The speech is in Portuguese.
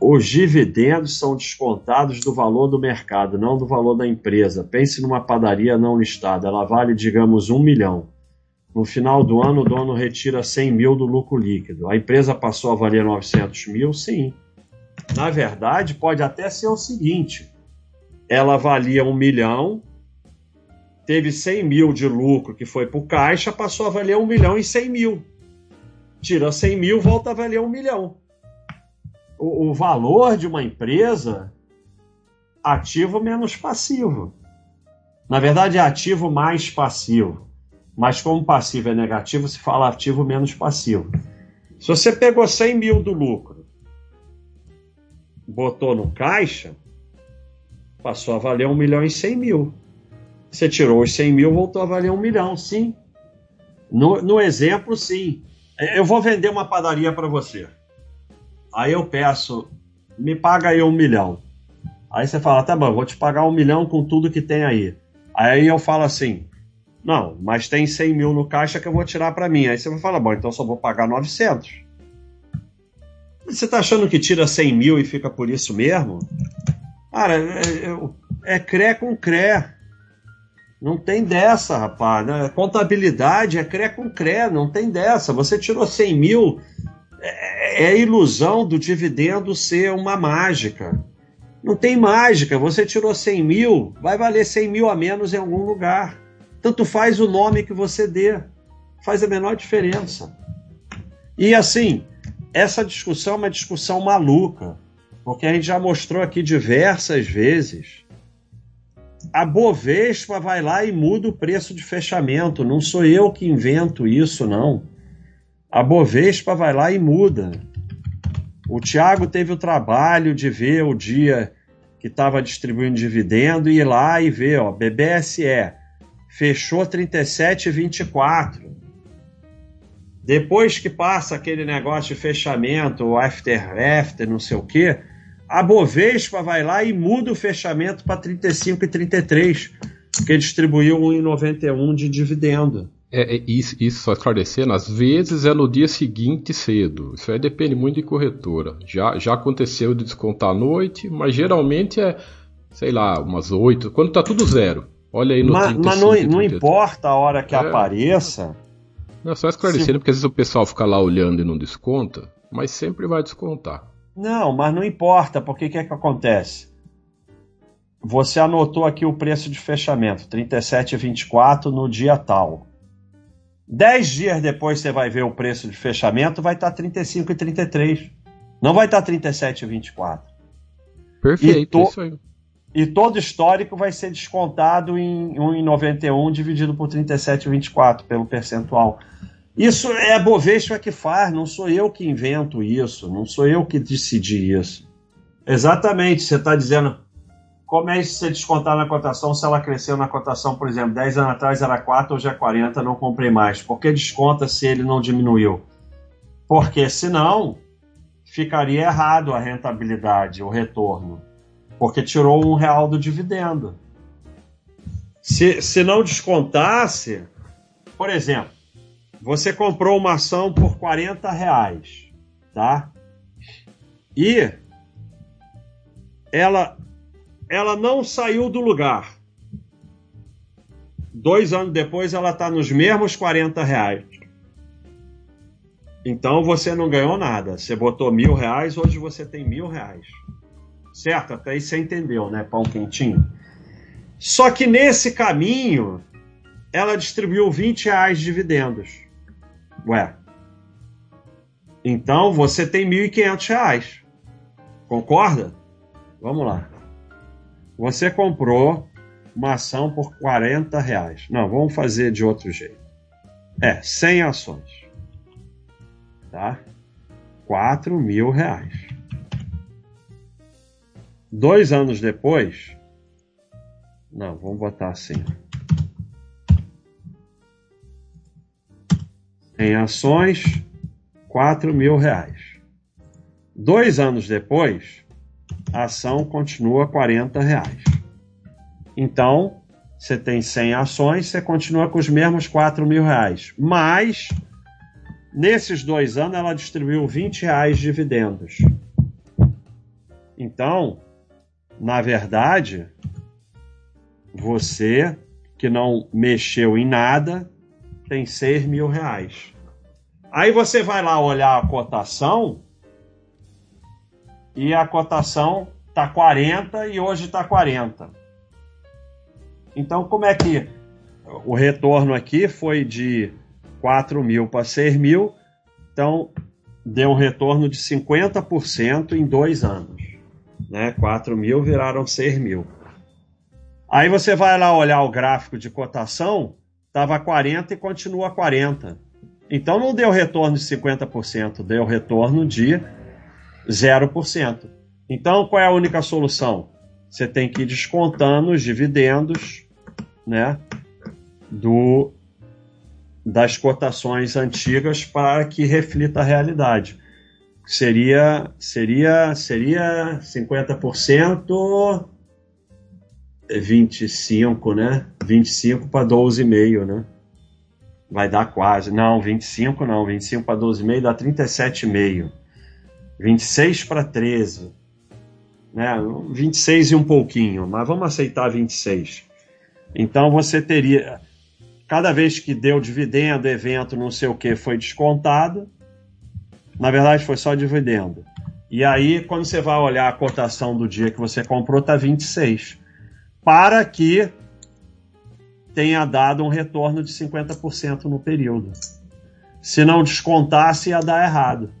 os dividendos são descontados do valor do mercado, não do valor da empresa. Pense numa padaria não listada, ela vale, digamos, um milhão. No final do ano, o dono retira 100 mil do lucro líquido. A empresa passou a valer 900 mil? Sim. Na verdade, pode até ser o seguinte: ela valia um milhão, teve 100 mil de lucro que foi para o caixa, passou a valer um milhão e 100 mil. Tira 100 mil, volta a valer um milhão o, o valor de uma empresa ativo menos passivo. Na verdade, é ativo mais passivo. Mas como passivo é negativo, se fala ativo menos passivo. Se você pegou 100 mil do lucro, botou no caixa, passou a valer 1 milhão e 100 mil. Você tirou os 100 mil, voltou a valer 1 milhão, sim. No, no exemplo, sim. Eu vou vender uma padaria para você. Aí eu peço, me paga aí um milhão. Aí você fala, tá bom, vou te pagar um milhão com tudo que tem aí. Aí eu falo assim, não, mas tem 100 mil no caixa que eu vou tirar para mim. Aí você vai falar, bom, então só vou pagar 900. Você tá achando que tira 100 mil e fica por isso mesmo? Cara, é, é, é CRE com CRE. Não tem dessa, rapaz. Né? Contabilidade é CRE com CRE, não tem dessa. Você tirou 100 mil, é, é a ilusão do dividendo ser uma mágica. Não tem mágica. Você tirou 100 mil, vai valer 100 mil a menos em algum lugar. Tanto faz o nome que você dê. Faz a menor diferença. E assim, essa discussão é uma discussão maluca, porque a gente já mostrou aqui diversas vezes. A Bovespa vai lá e muda o preço de fechamento. Não sou eu que invento isso, não. A Bovespa vai lá e muda. O Tiago teve o trabalho de ver o dia que estava distribuindo dividendo e ir lá e ver, ó, BBSE fechou 37,24. Depois que passa aquele negócio de fechamento, after after, não sei o quê, a Bovespa vai lá e muda o fechamento para 35,33, porque distribuiu 1,91 de dividendo. É, é, isso, isso, só esclarecendo, às vezes é no dia seguinte cedo. Isso aí depende muito de corretora. Já, já aconteceu de descontar à noite, mas geralmente é, sei lá, umas oito, quando tá tudo zero. Olha aí no Mas, mas não, não importa a hora que é. apareça. Não, só esclarecendo, se... porque às vezes o pessoal fica lá olhando e não desconta, mas sempre vai descontar. Não, mas não importa, porque o que é que acontece? Você anotou aqui o preço de fechamento, 37,24 no dia tal. Dez dias depois você vai ver o preço de fechamento, vai estar 35,33. Não vai estar 37,24. Perfeito, e to... isso aí. E todo histórico vai ser descontado em 1,91 dividido por 37,24 pelo percentual. Isso é a Bovespa que faz, não sou eu que invento isso, não sou eu que decidi isso. Exatamente, você está dizendo como é isso descontar na cotação se ela cresceu na cotação, por exemplo, 10 anos atrás era 4, hoje é 40, não comprei mais. Por que desconta se ele não diminuiu? Porque senão ficaria errado a rentabilidade, o retorno porque tirou um real do dividendo. Se, se não descontasse, por exemplo, você comprou uma ação por 40 reais, tá? E ela, ela não saiu do lugar. Dois anos depois ela está nos mesmos 40 reais. Então você não ganhou nada. Você botou mil reais, hoje você tem mil reais. Certo? Até aí você entendeu, né? Pão quentinho. Só que nesse caminho, ela distribuiu 20 reais de dividendos. Ué. Então você tem 1.500 reais. Concorda? Vamos lá. Você comprou uma ação por 40 reais. Não, vamos fazer de outro jeito. É, 100 ações. Tá? 4 mil reais. Dois anos depois. Não, vamos botar assim. Em ações, 4 mil reais. Dois anos depois, a ação continua 40 reais. Então, você tem 100 ações, você continua com os mesmos 4 mil reais. Mas, nesses dois anos, ela distribuiu 20 reais de dividendos. Então, na verdade, você que não mexeu em nada tem 6 mil reais. Aí você vai lá olhar a cotação e a cotação tá 40 e hoje tá 40. Então, como é que o retorno aqui foi de 4 mil para 6 mil? Então, deu um retorno de 50% em dois anos. Né? 4 mil viraram 6 mil. Aí você vai lá olhar o gráfico de cotação, estava 40 e continua 40. Então não deu retorno de 50%, deu retorno de 0%. Então qual é a única solução? Você tem que ir descontando os dividendos né, do, das cotações antigas para que reflita a realidade. Seria seria seria 50% 25, né? 25 para 12,5, né? Vai dar quase. Não, 25 não. 25 para 12,5 dá 37,5. 26 para 13. Né? 26 e um pouquinho, mas vamos aceitar 26. Então você teria. Cada vez que deu dividendo, evento, não sei o que, foi descontado. Na verdade, foi só dividendo. E aí, quando você vai olhar a cotação do dia que você comprou, tá 26 para que tenha dado um retorno de 50% no período. Se não descontasse, ia dar errado.